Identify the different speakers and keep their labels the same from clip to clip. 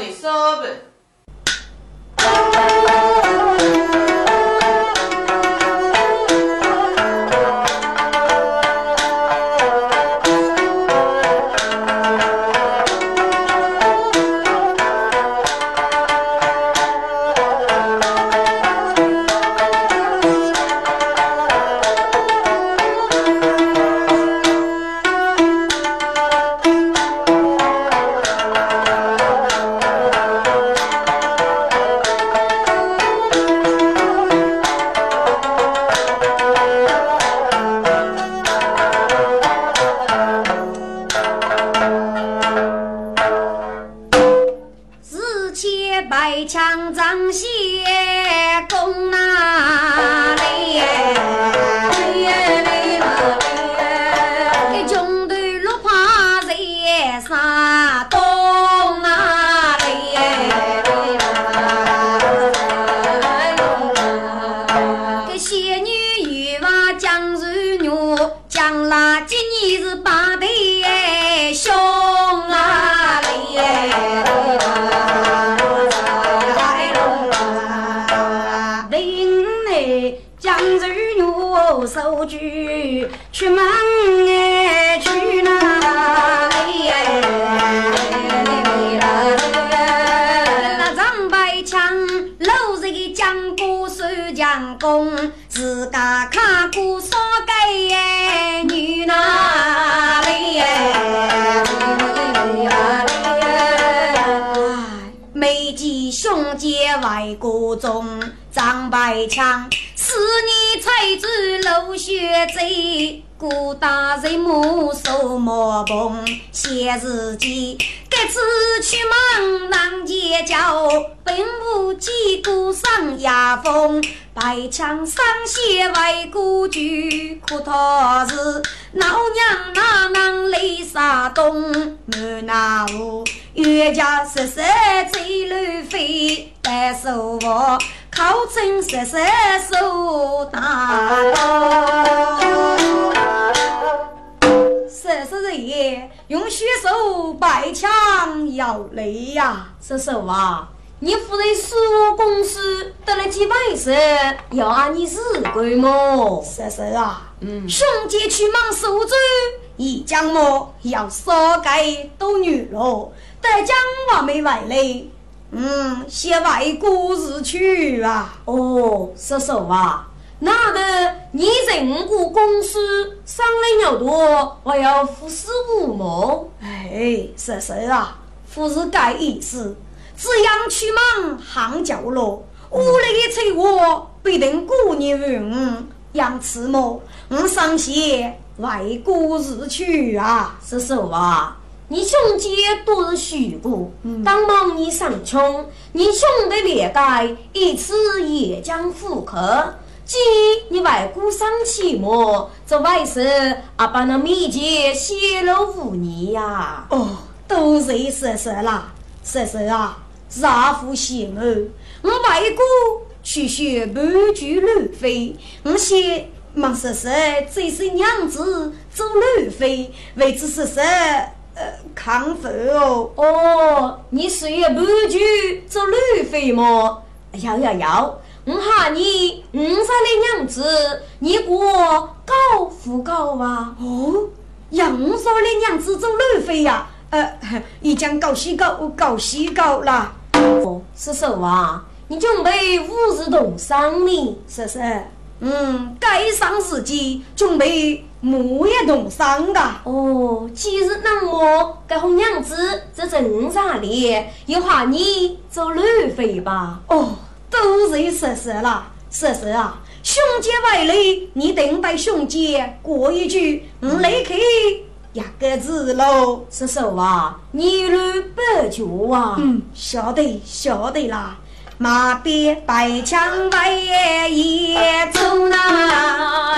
Speaker 1: the sub 的说吧。
Speaker 2: 外国中张白枪，是你才知流血贼，孤大人目受魔崩，写日记。该次去忙难结交，本无几股上牙风。白枪上写外国句，可他是老娘哪能泪洒东？满那屋冤家十三追乱飞，白手我靠真十三手大十三爷用血手摆枪要雷呀，
Speaker 3: 十手啊！你夫人是我公司得了几百事，要按你日规么？
Speaker 2: 十三啊，
Speaker 3: 嗯，
Speaker 2: 兄弟去忙手州，一将么要杀该多女了，得将我没外来，嗯，先外国日去啊。
Speaker 3: 哦，十手啊，那个你人国公司商量要多，还要付十五毛？
Speaker 2: 哎，十三啊，不是该意思。只养去忙行角落，屋里的菜我必定过年用。养吃么？我上前为国日去啊，
Speaker 3: 是手啊！你兄弟都是虚过，当忙你上穷，你兄弟连带一次也将复刻。既你外公生气么？这外事阿爸那面前泄露无你呀！
Speaker 2: 哦，都是说说啦，说说啊！杀父贤儿，我外公去学半句乱飞，我先忙说说，这是娘子走乱飞，为之叔叔，呃，康复哦。
Speaker 3: 哦，你学半句走乱飞么？要要要，我喊你五十的娘子，你给我高不高啊？
Speaker 2: 哦，杨少的娘子做乱飞呀？呃，已经搞西高，搞西高了。
Speaker 3: 哦，是手啊！你准备五日动商呢？
Speaker 2: 是是，嗯，该上时机准备木叶动商的。
Speaker 3: 哦，今日那么该红娘子这正常的，又喊你做路费吧？
Speaker 2: 哦，都是是是了，是是啊！兄姐外来，你等待兄姐过一句，我来去。一个字喽，
Speaker 3: 叔叔啊，你路不脚啊，
Speaker 2: 嗯，晓得晓得啦。马鞭白枪白夜走那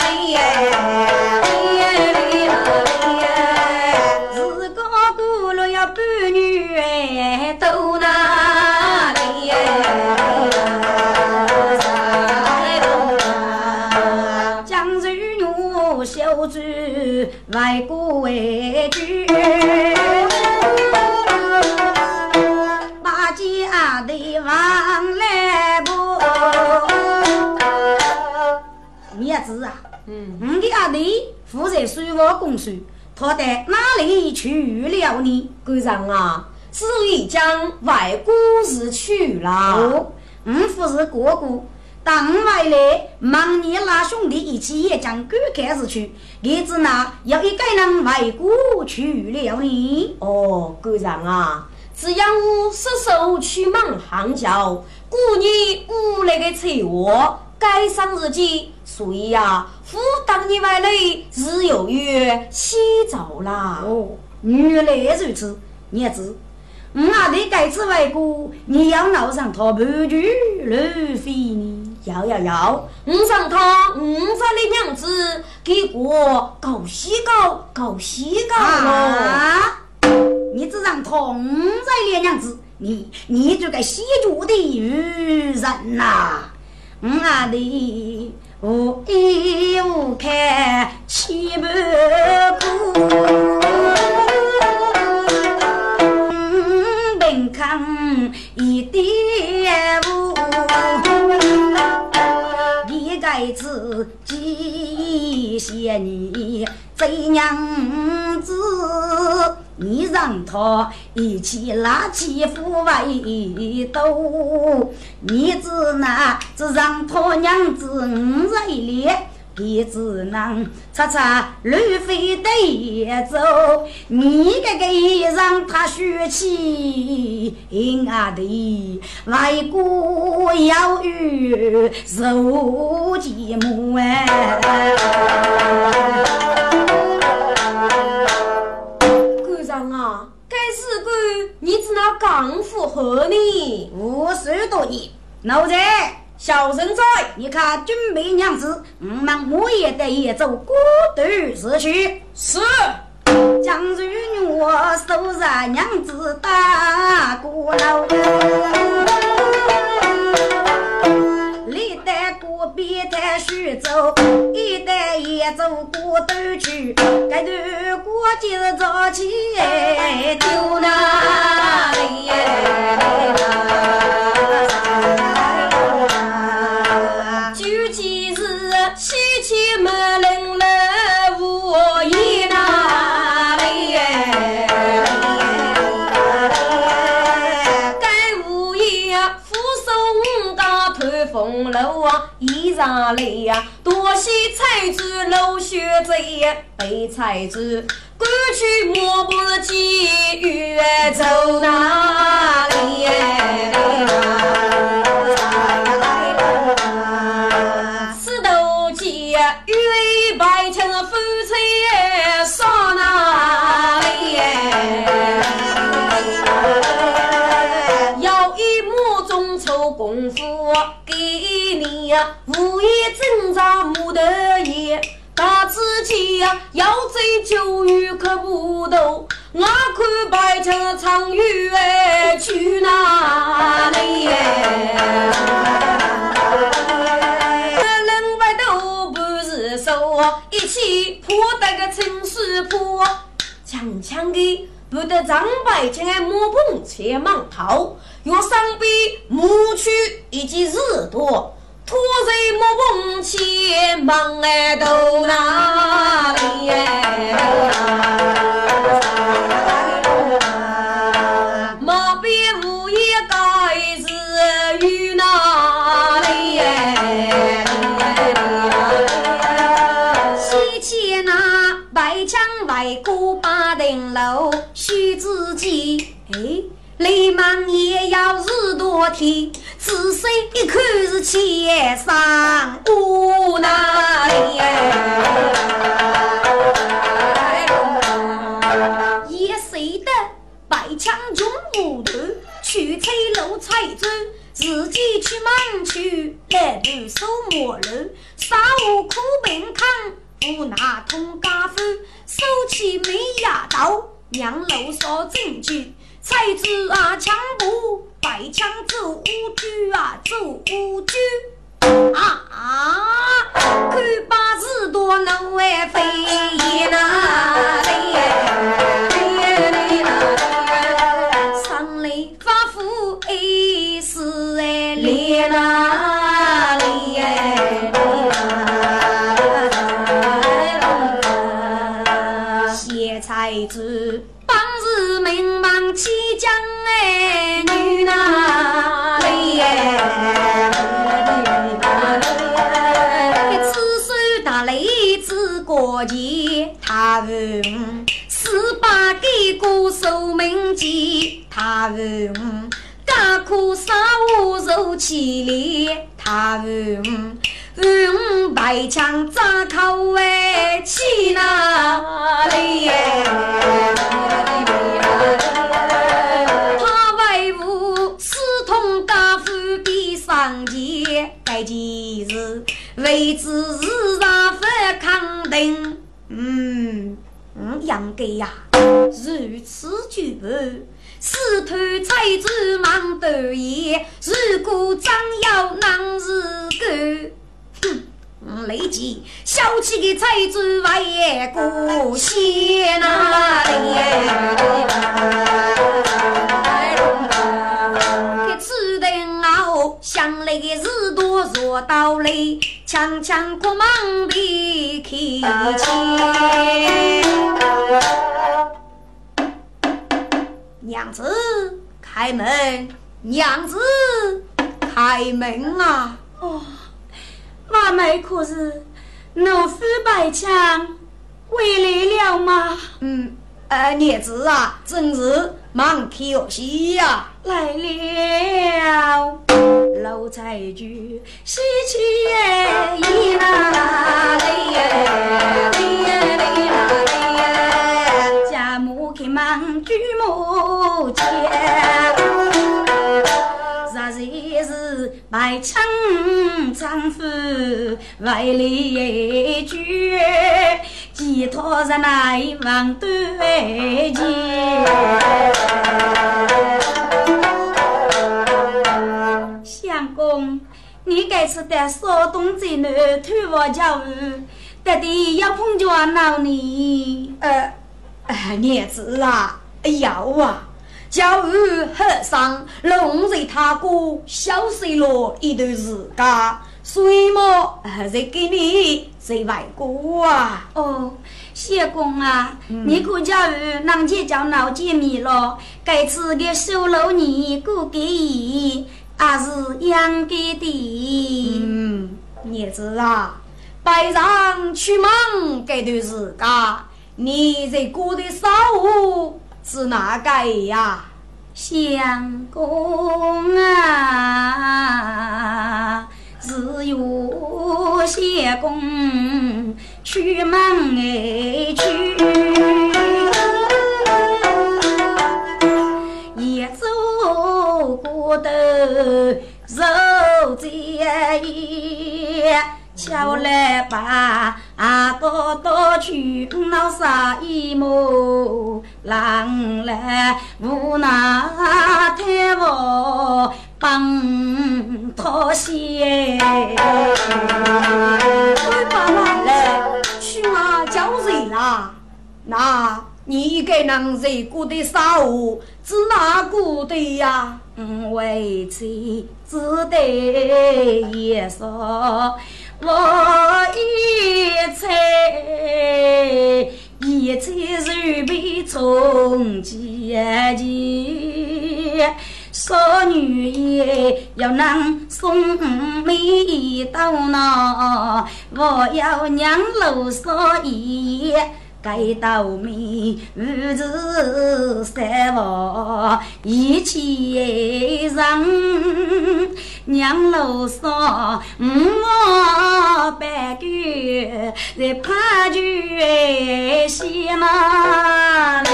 Speaker 1: 公孙，他到哪里去了呢？
Speaker 3: 官上啊，是已将外姑子去了。
Speaker 1: 哦，我不是哥哥。当回来，忙你拉兄弟一起也将赶开始去，儿子呢要一个人为国去了呢。
Speaker 3: 哦，官上啊，只要我失手去忙行教，过年屋里的财货该上日记，所以呀，负当你回来是有约洗澡啦。
Speaker 1: 哦，原来如此，儿子。我阿弟该次为国，你要闹上他半句乱飞呢？
Speaker 3: 要要要！我上他五十的娘子，给我搞西搞搞西搞
Speaker 1: 啊！你只让同在的娘子，你你就该洗脚的女人呐！我阿弟无依无靠，七不顾。一点无，你该自己嫌你这娘子，你让他一起拉起夫为斗，你只那只让他娘子五在脸。你只能擦擦绿飞的走，你个个让他学起，俺的外国要与受寂寞哎。
Speaker 3: 你只那刚符合你，
Speaker 1: 五十多年，老子。小人在，你看俊美娘子，我们我也得也走孤独死去。
Speaker 3: 是，
Speaker 1: 将如我收拾娘子打鼓楼，边台徐州，一带一走过都去，这段过节早起丢哪里？
Speaker 3: 上来呀！多谢财主老学贼，被财主赶去莫不急于走哪里？石头街与白墙夫妻上哪里？要一亩种出功夫给你呀！无意挣扎木头叶，大自己呀要走就与可不斗。我看白墙长远去哪里？人外头不是说一起破得个陈师傅，强强的不得张白墙的木棚前忙逃，要上边木区以及日多。我在木棚前忙哎，到哪里？马边无言该是与哪里？
Speaker 1: 西迁那白墙外过八层楼，须自己哎，雷忙也要日多天。仔细一看是千山无奈，也谁得白枪中无头，去吹路彩砖，自己去忙去来路收磨路，杀无苦病扛，不拿通家夫，手起没牙刀，让路烧证据。才子啊，枪步白枪走乌居啊，走乌居啊！看把子多能外飞哪里？上来发福哎是哎连哪
Speaker 2: 子过节，他问十八给过寿命节，他问干苦啥我受起来，他问。五白枪扎口哎，去哪里？他为父私通家父比上前，该件事为之日上不肯定。嗯嗯，应该呀，如此举步，试探才子忙得意。如果真要能是个。哼，立即小气的财主外过先哪里？这此等后想来的日多若到来，强强国忙的开钱。娘子开门，娘子开门啊！哦。
Speaker 1: 妈妹可是奴夫白强回来了吗？
Speaker 2: 嗯，呃，娘子啊，真是蛮可惜呀，
Speaker 1: 来了。老财主喜气耶，咿啦嘞耶，咿耶咿啦嘞耶，家母开门举目见。白枪丈夫为了寄托在那一望断间。相公，你该是在少东在南推我家务，得的要碰着闹你。
Speaker 2: 呃，娘子啊，要啊。教育和尚龙在他哥消失了一段时间，所以嘛，还在给你在外国啊。
Speaker 1: 哦，谢公啊，你可叫人能去叫老见面了？该次的收留你过给伊，还是应该的。
Speaker 2: 嗯，儿子啊，拜上出门这段时间，你在过的少。是哪个呀？
Speaker 1: 相公啊，只有相公出门哎去，一走过头肉在眼。叫来把啊多多去闹啥一幕，郎来无奈太我帮讨嫌。
Speaker 2: 爸爸来去啊叫谁啦？那你给人谁过的啥物？是哪过的呀？
Speaker 1: 为妻只得一说。我一猜，一猜是被从姐姐，少女也要能送妹到那，我要娘老少爷。该到面五子三房一起人，娘老少五毛半个在怕酒西马里。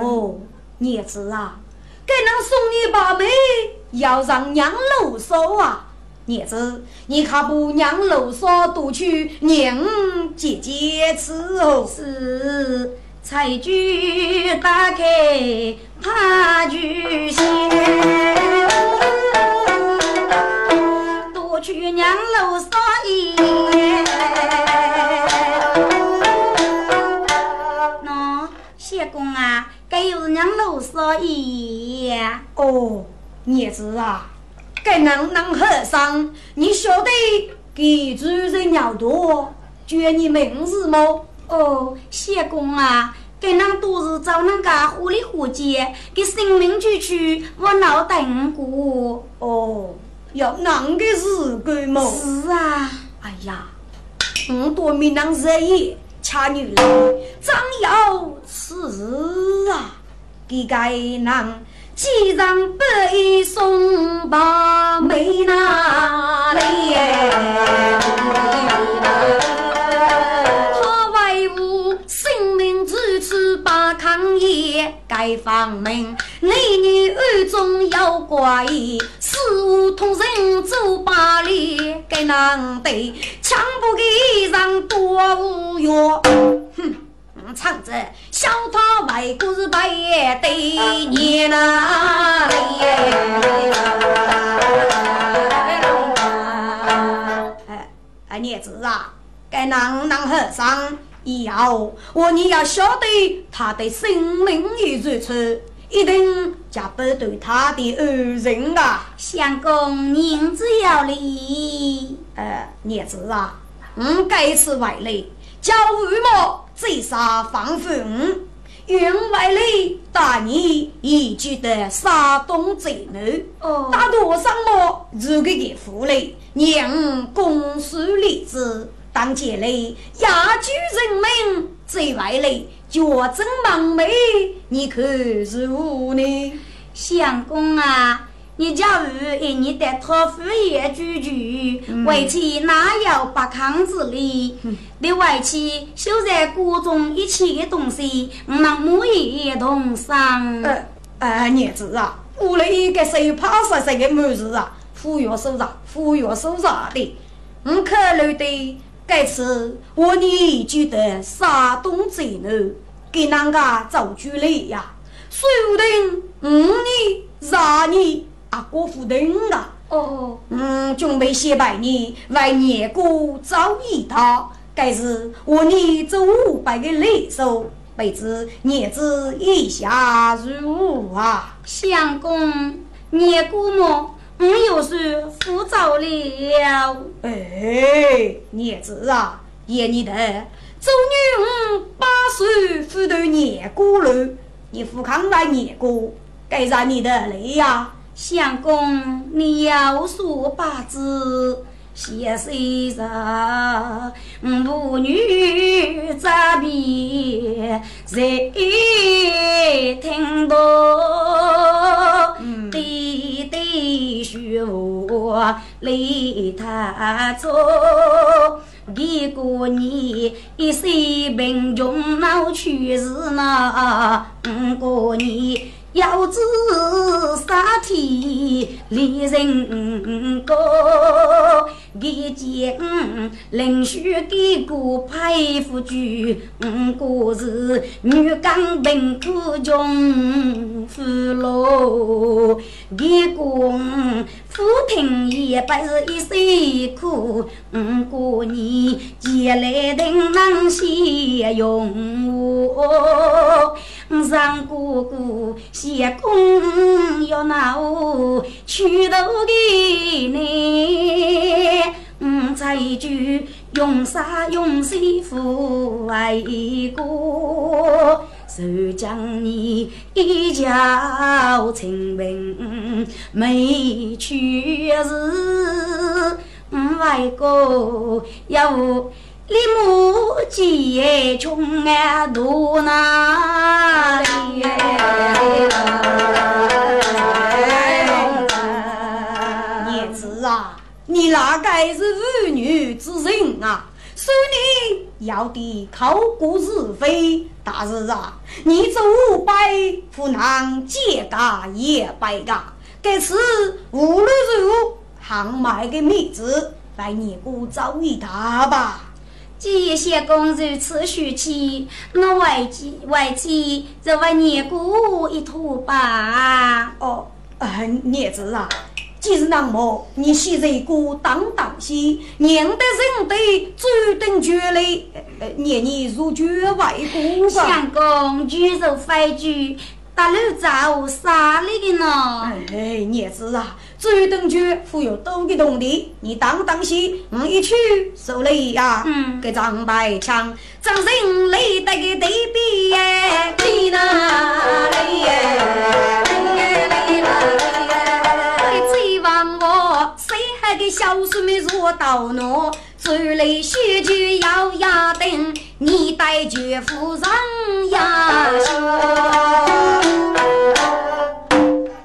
Speaker 2: 哦，儿子啊，该能送你把妹，要让娘老少啊。娘子，你可不让楼嫂夺去娘姐姐吃哦？
Speaker 1: 是，菜具打开怕酒香，夺去娘楼嫂一。喏，谢公啊，该有娘楼嫂一。
Speaker 2: 哦，娘子啊。该能能和尚，你晓得给主人要多，叫你名字么？
Speaker 1: 哦，谢公啊，给人都是找人家糊里糊街，给生命区区我脑袋过。
Speaker 2: 哦，要啷个是个么？
Speaker 1: 是啊，
Speaker 2: 哎呀，我多没能热夜，恰女来，张要是啊，给该人。既然不一送把妹拿来，
Speaker 1: 抗业盖房门，男女暗中要挂衣，四五同人走八里，该难得强不给让多无药，哼。唱着，小他外国是白对你呐，
Speaker 2: 哎哎，娘子啊，该囊囊和尚以后，我你要晓得，他的生命已如此，一定加倍对他的恩人啊。
Speaker 1: 相公，您只要理。
Speaker 2: 呃，娘子啊，我该次外来，叫吴某。追杀放风，员外里大你已居得山东贼奴，打多少么？如个给负累，娘公输立志，当街里雅居人民，追外里脚正忙没，你可是无呢？
Speaker 1: 相公啊！你假如一年得托付业主住，外妻哪有不康之理？你为妻修在锅中一切的东西，我们母一同上。
Speaker 2: 呃呃，娘子啊，屋里个手怕啥啥的母子啊？服药收上，服药收上的。我考虑的这次我你觉得山东贼难给人家做主来呀？说不定五年、十年。阿哥夫人啊，
Speaker 1: 哦，
Speaker 2: 嗯，准备写拜你为年姑找一套，该是我你这五百个礼数，辈子年子一下如五啊。
Speaker 1: 相公，年过么？我又是复走了。
Speaker 2: 哎，孽子啊，爷你的周女五八岁复读年姑了，你富康来念过，该让你的累呀。
Speaker 1: 相公，你要说八字，先谁人？母女在别，谁听到？弟弟说话离他走，一个年一岁贫穷闹去世那个年。要知杀天离人高，一见林须给个佩服句，五个是女刚平苦穷富喽，一个夫听也不是一岁苦，五个年借来定能先用我。上哥哥，谢公要拿我去头给你，五彩珠用啥用谁抚爱过，就将你一家清贫没去是外公要。李母姐穷啊，多哪里？
Speaker 2: 你哪该是妇女之人啊？说你要的考过是非，但是啊，你这五百不能借家也白家。这次无论如何，还买个米子来你姑找一打吧。
Speaker 1: 谢谢公如此许期，我为妻为妻就为年姑一托吧。
Speaker 2: 哦，呃，孽子啊，既是那么，你现在过当当心，娘的人得注定绝嘞。呃，年年如绝外公吧。
Speaker 1: 相公，举手非举，大路走啥里的呢？
Speaker 2: 哎，娘子啊。追等局富有多个动地，你当当心，我一去受累呀。
Speaker 3: 嗯，
Speaker 2: 给张白枪，张人累得个对比耶，
Speaker 3: 你那里耶，
Speaker 2: 累啦小叔妹若到喏，追来学句要压等，你带绝夫上呀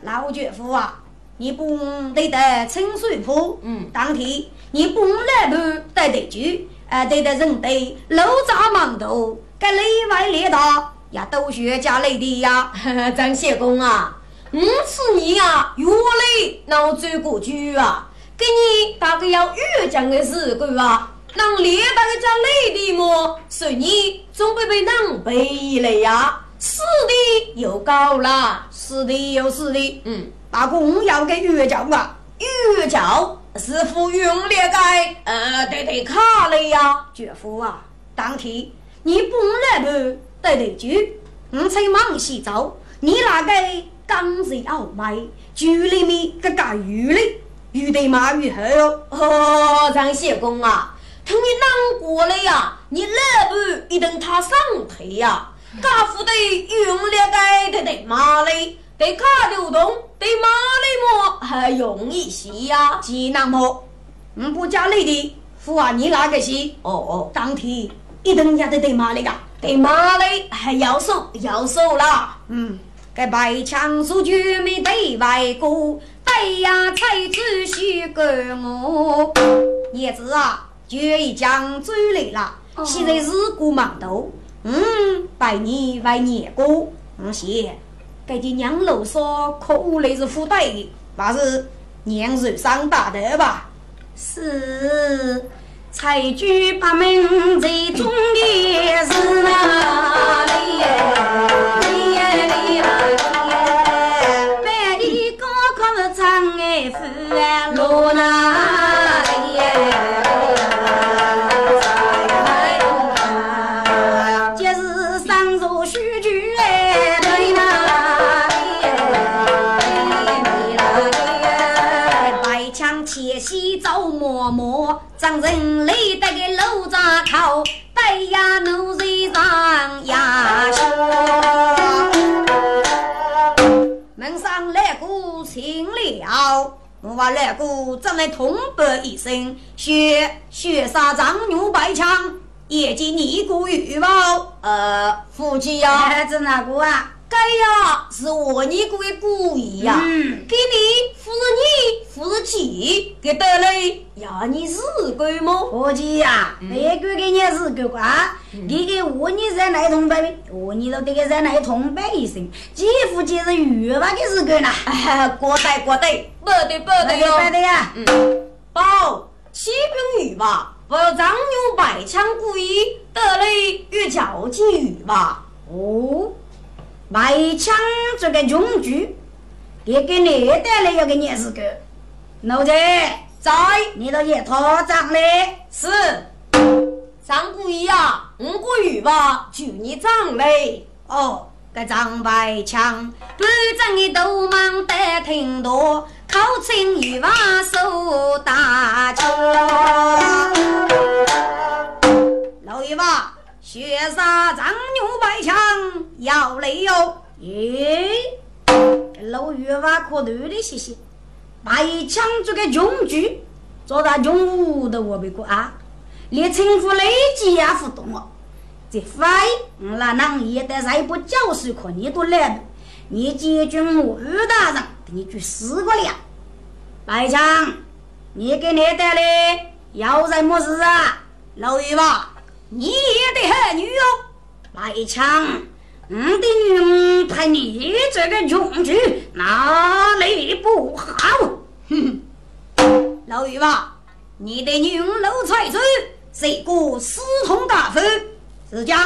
Speaker 2: 老绝夫啊！你不得得清水铺，
Speaker 3: 嗯，
Speaker 2: 当天你不来不得得住，呃，得得人得楼扎馒头，该里外里大也都学家里的呀。
Speaker 3: 张谢公啊，五次你呀，原来闹追过去啊，给你大概要越讲的时候啊，让列大个家累的么？所以你总被被狼狈了呀，死的又高了，
Speaker 2: 是的，又是的，
Speaker 3: 嗯。
Speaker 2: 大公要给月教啊，
Speaker 3: 月教是否用列该呃对对卡了呀？
Speaker 2: 姐夫啊，当天你不来不得得住，我才忙洗澡，你那个刚子要买，局里面个干鱼嘞，鱼得马鱼后哟。
Speaker 3: 哦，张谢公啊，等你难过了呀，你来不一等他上台呀，家父得用列该得得马嘞。得卡流动，得马里么还容易些呀？
Speaker 2: 济南么？嗯不加累的父啊，你那个是？
Speaker 3: 哦哦，
Speaker 2: 当天一等也得得马里个，
Speaker 3: 得马里还要收要收啦。
Speaker 2: 嗯，该白枪手绝没得外过，对呀才子许个我。叶子啊，决已将追来了，现在是过忙头，嗯，拜年为年过，我谢。该这娘老说可来是富带的，还是娘手上大的吧？
Speaker 3: 是才居八门最中的是哪
Speaker 2: 府，路哪里？就是上座须举哎，对哪里？白枪切西走磨磨，张人累得个楼扎口，带呀奴人上呀。门上来个请了，我话来个咱们同伴一身，血血杀长牛白枪，业绩你过预报。
Speaker 3: 呃，夫妻呀，
Speaker 2: 孩子哪个啊？
Speaker 3: 该呀，是我你个的故意呀，
Speaker 2: 嗯。
Speaker 3: 给你扶着你扶着己，给得嘞呀，你是鬼么？
Speaker 2: 伙计呀，别个给你是个啊，你给我你在那通报，我你都得给在那通报一声，几乎就是预报的是个啦。
Speaker 3: 哎，过得过得，不得不得哟。
Speaker 2: 对的呀，
Speaker 3: 嗯，报启禀语吧，我张牛百枪故意得嘞越矫情语吧。
Speaker 2: 哦，买枪这个用具，也给你带来要给你是个，老子
Speaker 3: 在
Speaker 2: 你都也拖账嘞。
Speaker 3: 是张故意呀，五个语吧，就你长嘞。
Speaker 2: 哦，个张白枪，半张的都忙得挺多，口称一把手大枪。血杀张牛百枪要来哟！咦，老一把可头的谢谢，白枪这个穷举，做到中午的我别过啊，连称呼雷吉也不懂哦。这非那能也得在不教授课你都来不？你解决我二大人，给你去死过了。白强，你给你带来要在么事啊？老爷吧，你也得很女哟哦。白强，我的女派你这个用具哪里不好？哼哼，老余吧，你的女老财主是个私通大夫。是讲，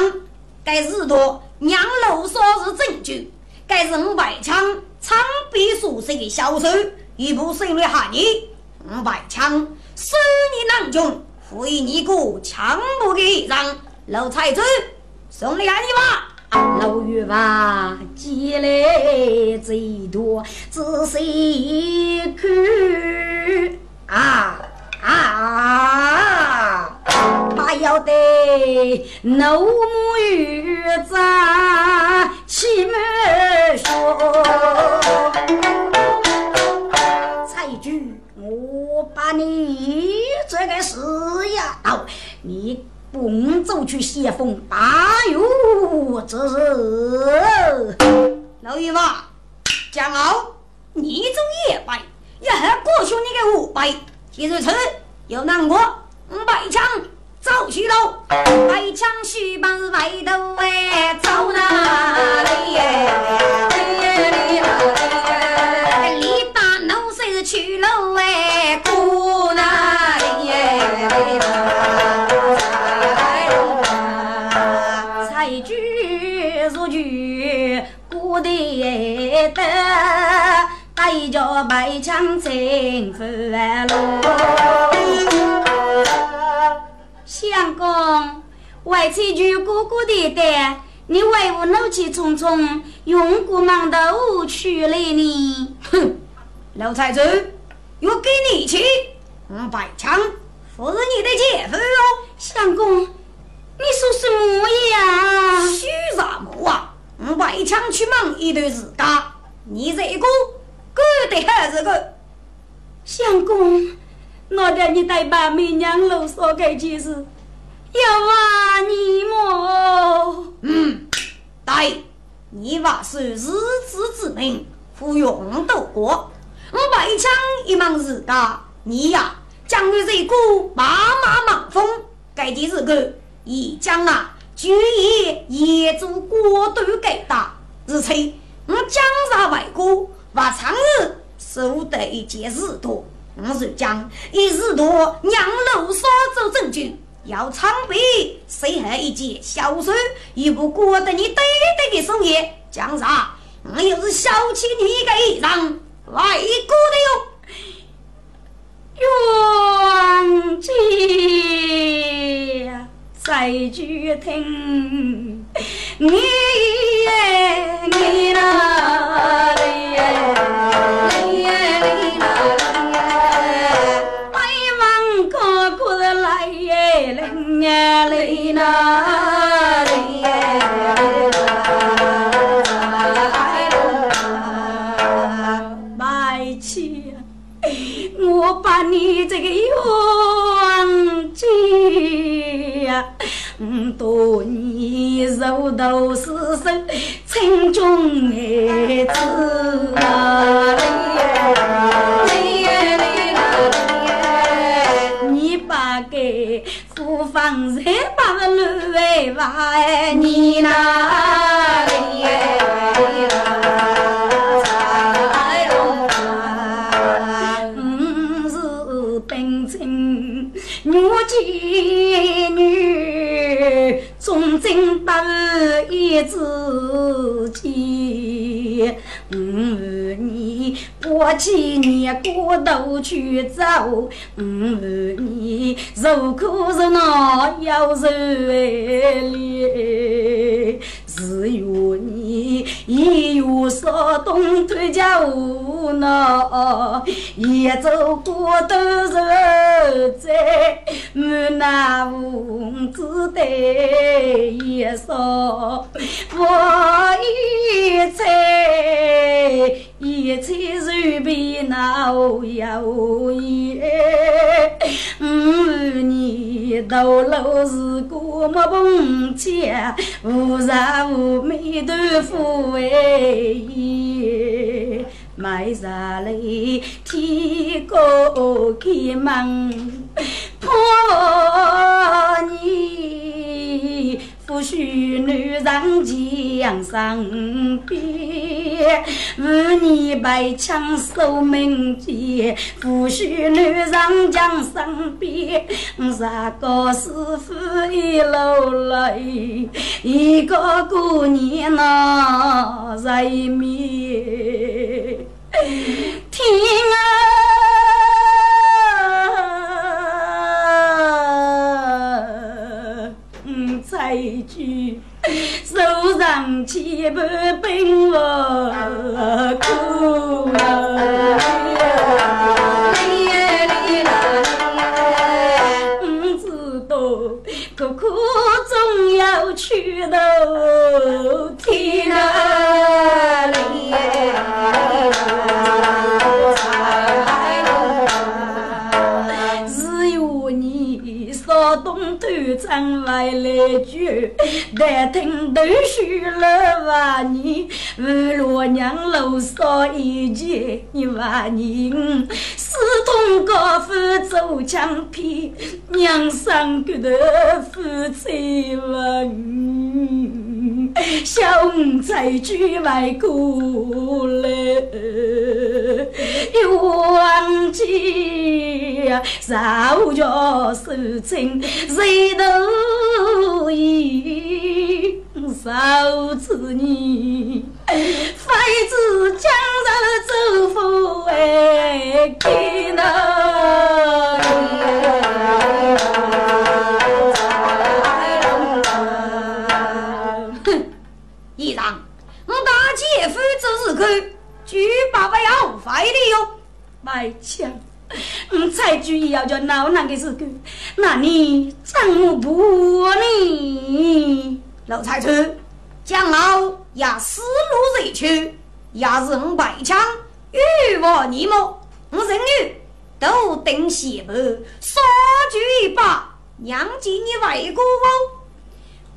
Speaker 2: 该日多娘老说是证据，该是五百枪长臂属性的小手，一部胜利下你五百枪，使你囊中，赋予你个强不给让老财主，送你下你吧。老玉娃积累最多，仔细看啊啊！还要得怒目与战气满说，蔡局，我把你这个死丫头，你滚走去写封八月之日，老姨妈。江傲，你走夜拜，也还过去你个五百，今日此有难过，五百枪走去喽，百枪须把外头哎，走哪里？李带着白枪征饭路，相公，外妻举哥哥的单，你为我怒气冲冲，用过忙头去了呢？哼，老财主，我给你去五百枪，不是你的姐夫哦。相公，你说什么呀？
Speaker 1: 虚什么啊？
Speaker 2: 五百枪去忙一段时间，你这个干得还是个
Speaker 1: 相公，我带你带把媚娘楼说给件事，要话你么？
Speaker 2: 嗯，对，你话是日子之命，不用得过。五百枪一忙时间，你呀将你这个马马忙风，该件事个一将啊。就以业主过度给打，而且我江上外国，把长日收得一件事多，我就将一日多让楼上做证据，要长笔写下一件小书，一部过得你对对的手业，江上我又是小气你个一人外国
Speaker 1: 的哟，冤家。在剧听，你耶你那耶，灵耶里那里耶。白起，我把你这个冤家呀！多年如豆是生，村中儿子啊！厨房人把路为外，你哪里？我是单亲从今到一之间，五过几年过头去走，五万年受苦受难要受累，只有你一月少东推家无奈，一走过都是在满那屋子的。一说，我一猜，一猜随便那有耶。五年到老是过么碰见，无啥无美豆腐哎。埋下来天高开门破你，不许女人江上边，五年白枪守门前，不许女人江上边，啥个师傅一路来，一个姑娘那在面。天啊，五彩珠，手上千般兵波苦，烈
Speaker 2: 烈，知道苦要到天啊！头长外来句，但听都是了万年。五罗娘楼少一见，你万年。四通高夫走墙皮，娘上个头夫妻问，小五才举外过来，又忘记少家手亲。谁都一少子女，非子江上走夫哎，给那。姐夫做事干，举爸爸要坏的哟，卖枪。你才注意要叫老难的事干，那你怎么不呢？老财主，将老也死路热去，也是我白枪，欲望你么？我人女都等媳妇，杀举一把，娘进你外国哦。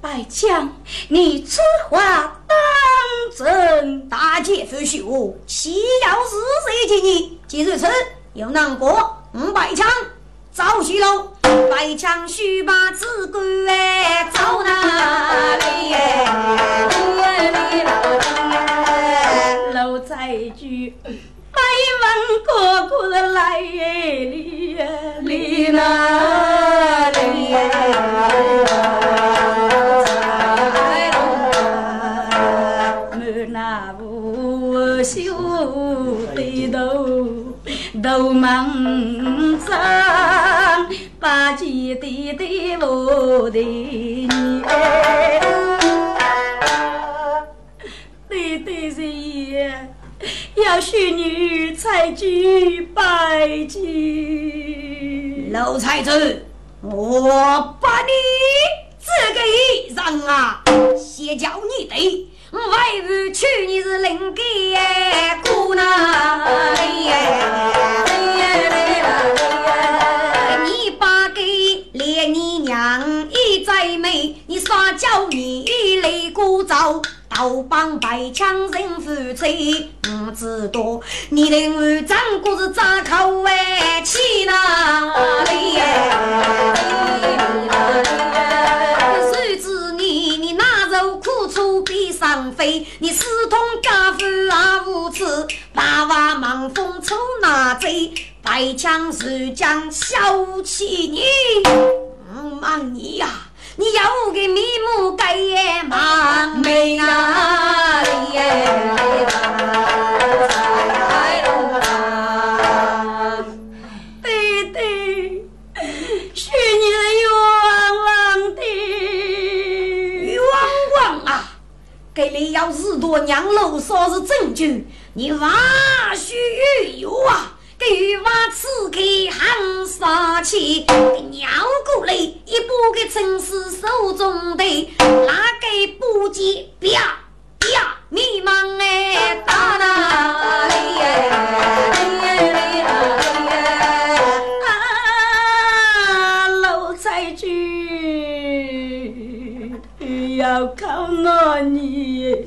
Speaker 2: 白枪，你此话当真？大姐夫说，岂要是谁见你？今日此。又难过五百枪，走西路，百枪须把子关哎，走哪里哎？老财主，百万哥哥来里里哪里？修的头。都忙张，把记弟弟我的你，弟弟是要许女才举拜祭。老财主，我把你这个衣裳啊，先叫你的。我外父娶你是邻家姑娘，你把给连你娘一再美，你撒娇你来鼓噪，倒帮白枪人夫妻不知多，你的儿张姑是咋口贼，白枪是将小气你，忙你呀，你要我的面目改也忙没哪里？给你要日多娘楼说是证据，你万须有啊！给玉娃刺客喊杀气，给娘过来一把给陈氏手中的，那个不接啪啪，你忙哎打哪里？要靠我你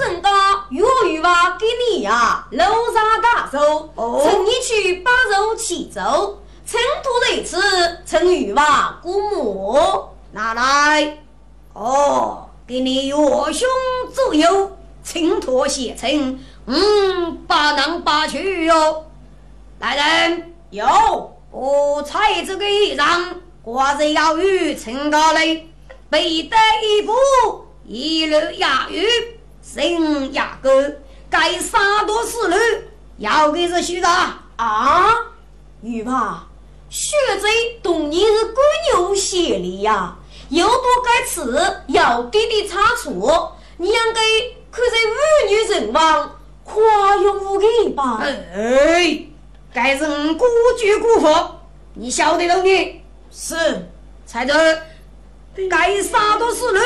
Speaker 2: 人家玉玉娃给你呀，楼上大手，趁你去把肉起走，尘土在此，趁玉娃姑母，拿来。哦，给你岳兄左右，请托写成，嗯，把囊把去哟。来人，有，我猜这个衣裳，挂在要与陈高嘞。背得一步，一路押韵，
Speaker 1: 人牙哥，该杀多死路，要给是虚的
Speaker 3: 啊！玉吧，血贼同你是鬼牛血力呀，有多该吃，要滴滴差错，你应该可在妇女人亡，花用无给吧？
Speaker 1: 哎，该人孤居孤佛，你晓得了你？
Speaker 3: 是，
Speaker 1: 才子，该杀多死路，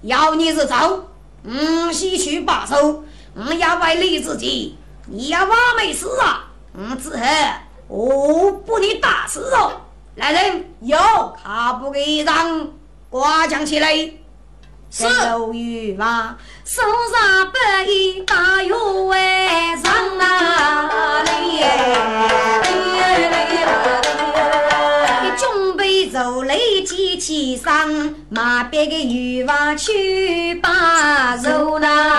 Speaker 1: 要你是走。嗯，西去罢手，嗯，要为你自己，你要挖没事啊？嗯，之后我不你打死哦。来人，
Speaker 3: 有，
Speaker 1: 他不给让刮将起来。
Speaker 3: 是。
Speaker 1: 周瑜嘛，手上白衣大有外上哪里？走雷机器上，马边个渔网去把肉拿。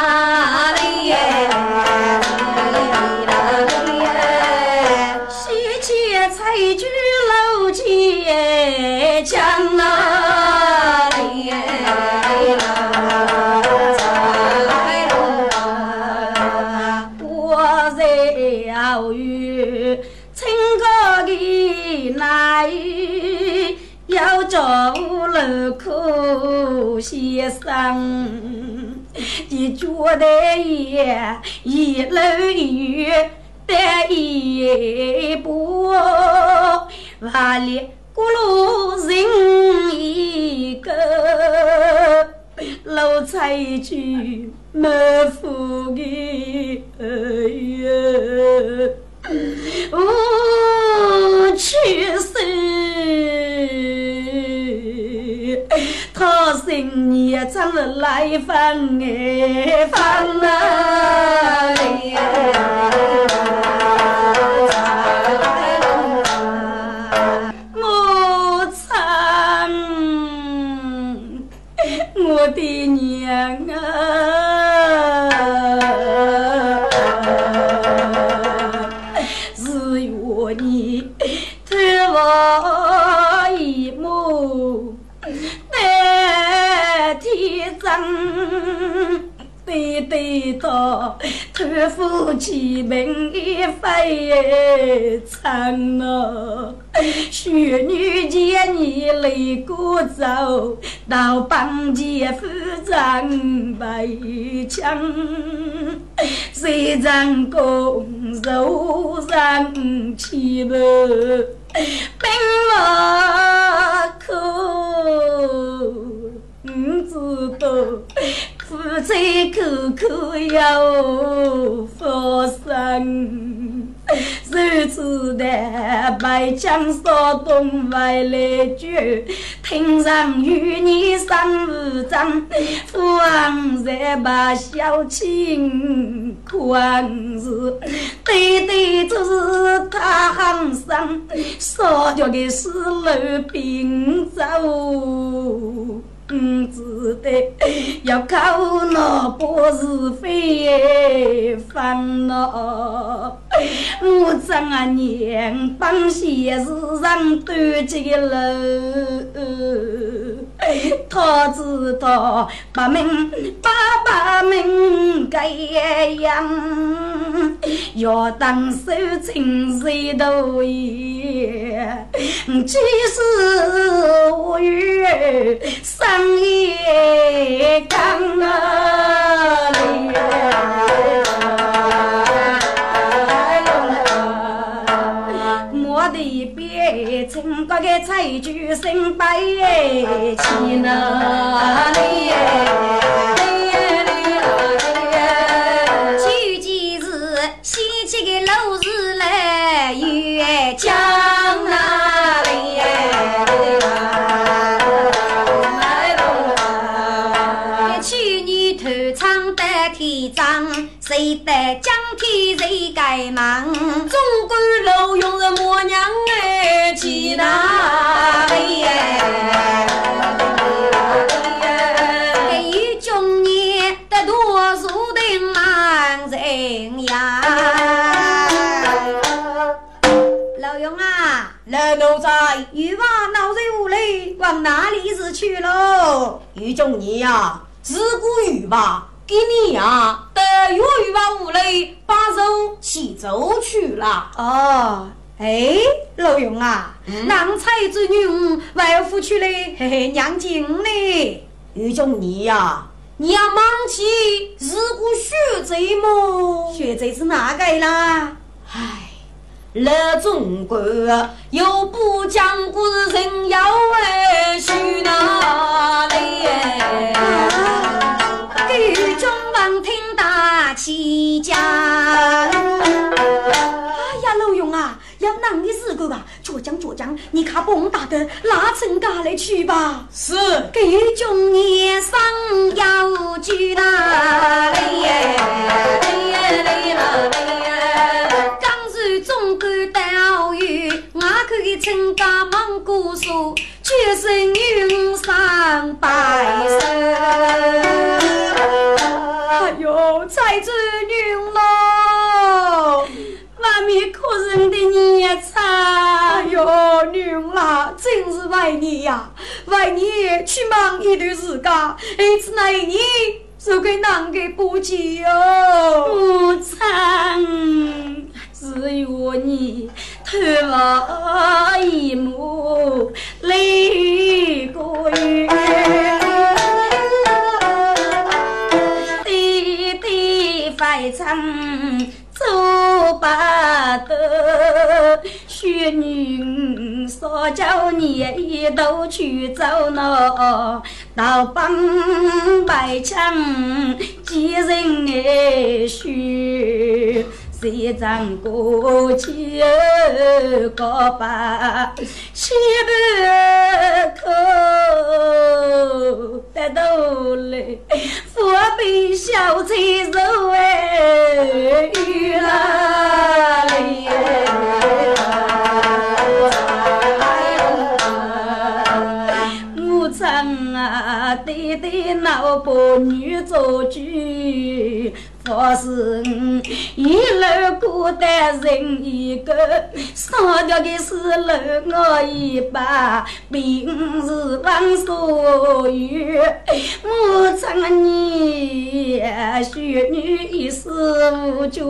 Speaker 1: 你觉得也一楼雨得一步，万里孤路人一个，老菜去没福的哎呀，我去世。他新年唱了来放哎放啊！我唱 我的娘啊！对对到，托付起名一飞长啊！雪女见你泪过走，到帮前夫长白墙，谁人公手上起步，兵马苦。不知道，夫妻口口要发生，谁知道白枪扫东外来绝，听上与你三五张，父王才把小情宽恕，对对就是他行上，烧掉的是路平走。不知得要靠那不是非烦恼，我张啊娘帮些事上端起楼，他知道把门把把门盖样，要当手亲谁都也，即使我与。一缸啊里，莫得别称个个菜具身摆起哪里？哪里
Speaker 3: 是
Speaker 1: 去喽？
Speaker 3: 有中年呀，自古雨吧。给你呀，得月与把屋里把肉洗走去了。
Speaker 2: 哦，哎，老勇啊，郎才之女外父去嘞，嘿嘿，娘亲嘞，
Speaker 3: 于仲尼呀，你要忙起日古学贼么？
Speaker 2: 学贼是哪个啦？
Speaker 3: 唉。来中国，又不讲故事人要为许哪里？
Speaker 2: 给中王听大起讲。哎呀，老勇啊，要男的时候啊，倔强倔强，你看蹦大哥拉成家来去吧。
Speaker 3: 是，
Speaker 2: 给中年上要去哪为你去忙一段时间，儿子那一年就给啷个补给哟？
Speaker 1: 母亲，只有你。头发一抹泪过雨，弟弟非常做不得，学女说叫你一道去走那到帮白墙几人来学。谁张过去告白，七百口得到来，佛杯小菜肉哎，鱼啦我唱啊，对对老婆女做主。我是一路孤单人一个，上吊的是楼我一把，平时忘所有。我唱你学女一世无绝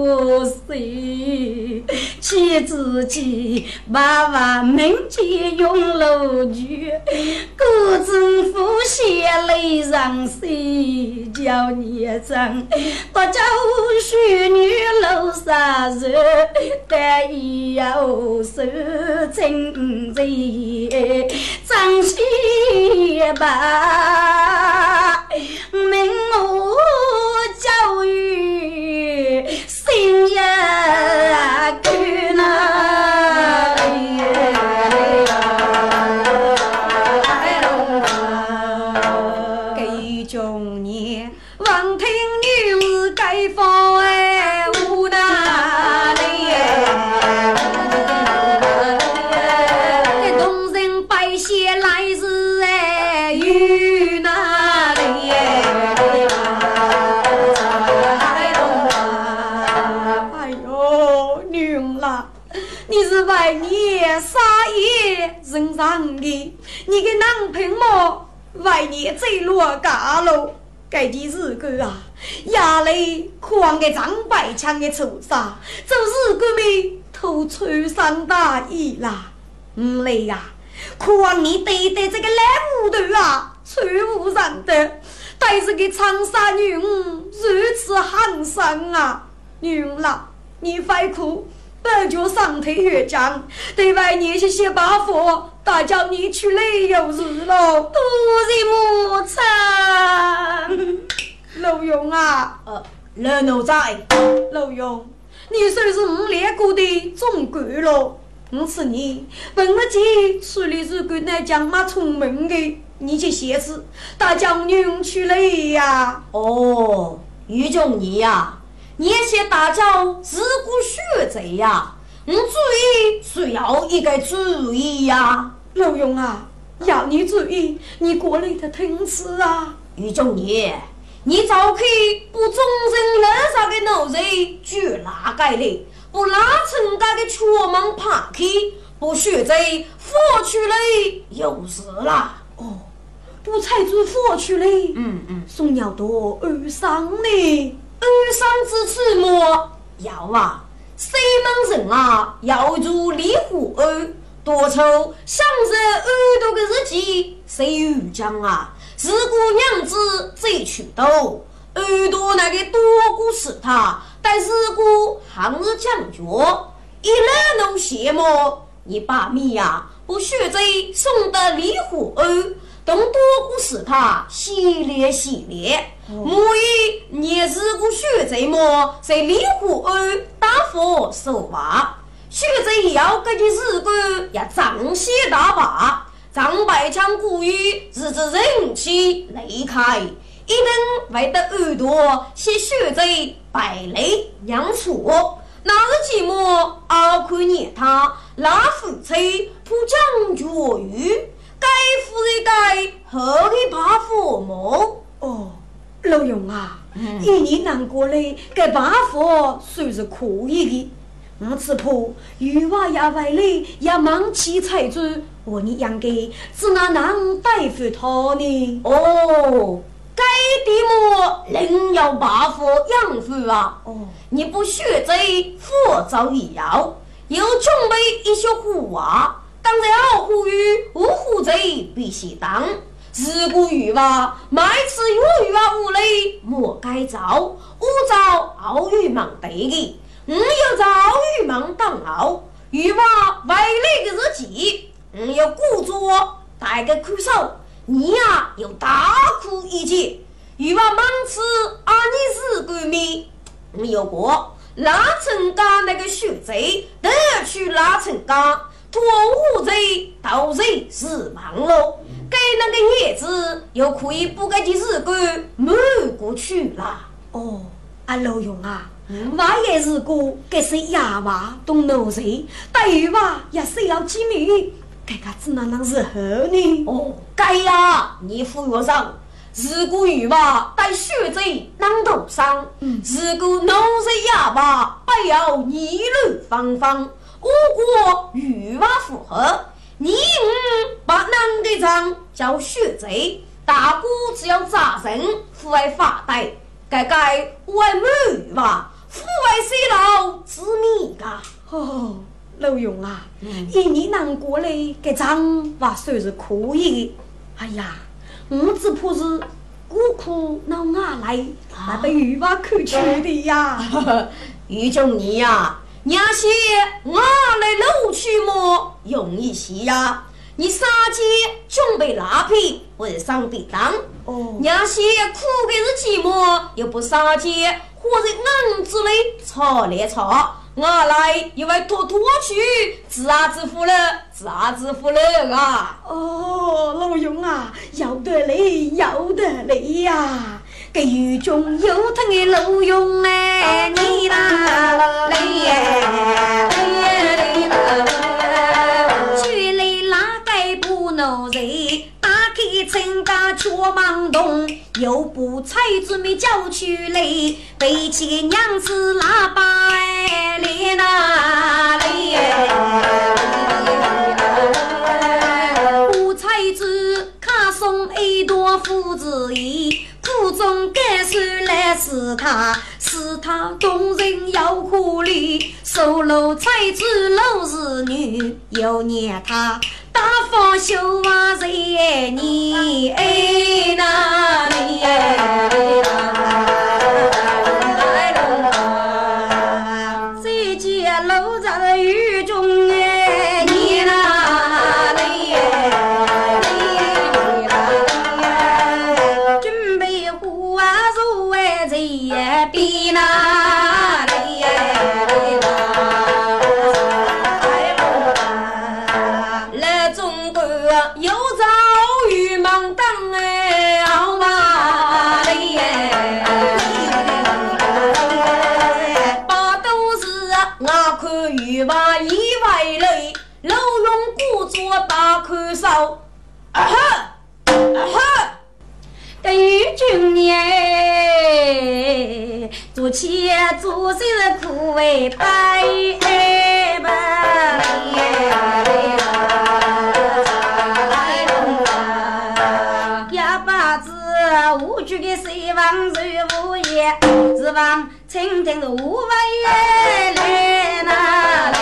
Speaker 1: 世，妻子妻娃娃门前用楼具，各种夫妻泪上水，叫你唱不叫。淑女楼上人，但也有手真人，张喜吧，命我教育心呀苦呐，
Speaker 2: 你杀业人上的，你给男朋友为你走路嘎喽？这件事个啊，夜里狂个张白枪的仇杀，就是个没偷穿上大衣啦。唔嘞呀，狂你对待这个烂木头啊，穿不上的，但是个长沙女儿如此寒酸啊，女啦，你快哭。本就上腿越僵，对外你去写把火，大叫你去累有日了。
Speaker 1: 不是母亲，
Speaker 2: 老勇啊，
Speaker 3: 呃，老奴在。
Speaker 2: 老勇，你算是我练过的总管了。我是你，本了姐处理这个那将马聪明的，你去写字，大叫女去累呀。
Speaker 3: 哦，于中你呀。你些大叫自古学贼呀！我注意需要一个注意呀，
Speaker 2: 老勇啊，要你注意，你过来的听词啊。
Speaker 3: 于中义，你早可以不终身楼上的奴才就拉盖了，不拉成家的全门爬开，不学贼，佛去了有事啦。
Speaker 2: 哦，不才子火去嘞。
Speaker 3: 嗯嗯，
Speaker 2: 送鸟多二伤呢。
Speaker 3: 二伤之处么？要啊，西门人啊，要入离湖岸，多愁想着耳朵的日记，谁有讲啊？自古娘子最出头，耳朵那个多过是他，但是古行日讲究，一来弄羡慕，你把米呀，不学贼送到离湖岸。东多古是他系列系列，母以你是个学贼么？在离湖岸打佛收娃，学贼要个的日官要张些大把，张白枪古语日子人气雷开，一定会得耳朵写学贼败类酿醋，那日寂寞熬苦念他拉夫妻不讲究语。该富的该，何以把父母？
Speaker 2: 哦，老勇啊，一年难过嘞，该把父算是可以的。我只怕玉娃也为了也忙起财主，和你养给，只哪能对付他呢？
Speaker 3: 哦，该的么，另要把父养父啊。
Speaker 2: 哦，
Speaker 3: 你不学这佛早已要，又准备一些虎娃。当然，呼吁无虎贼必须当。自古欲娃，每次有欲娃无雷，莫该造。无造傲欲忙对的，吾有造欲忙当傲。欲娃为那个日记，吾有故作带个苦手，你呀有大苦一劫。欲娃忙吃阿你是闺蜜，吾有过拉成家那个血贼，得去拉成家。托乌贼盗贼是忙喽，给那个叶子又可以补给的日干没过去了。
Speaker 2: 哦，阿老勇啊，我也是个给是哑娃懂脑贼，但鱼娃也是要机密，该个只能能是好呢？
Speaker 3: 哦，该呀，你服我上。如果鱼娃带血贼能头上，如果脑贼哑巴，不要议论芳芳。我国欲望符合，你我把男的张叫血贼，大哥只要扎人，父爱发呆，该该外母吧，父爱衰老之命噶。
Speaker 2: 哦，老勇啊，一年难过嘞，该张还算是可以的。哎呀，我只怕是孤苦闹牙来，那被玉娃看去的呀。
Speaker 3: 玉中你呀。娘些，我来搂去么？容易些呀！你杀鸡准备拉皮，为上便当。
Speaker 2: 哦。
Speaker 3: 娘些苦的是寂寞，又不杀鸡，或者硬子里吵来吵。我来又为拖拖去，自啊自负了，自啊自负了啊！
Speaker 2: 哦，老勇啊，要得嘞，要得嘞呀！给雨中有疼的老勇哎，你啦嘞耶，嘞啦，举来拉盖不能人，打开陈家却忙动，又不踩准备叫去来，背起个娘子喇叭哎，嘞啦嘞耶，是他，是他动人又可怜，收楼财主老是女，又念他大方秀娃人你哎哪里再君耶，做起做事苦为白吧，呀
Speaker 1: 的无言，是望蜻蜓的无尾来呐。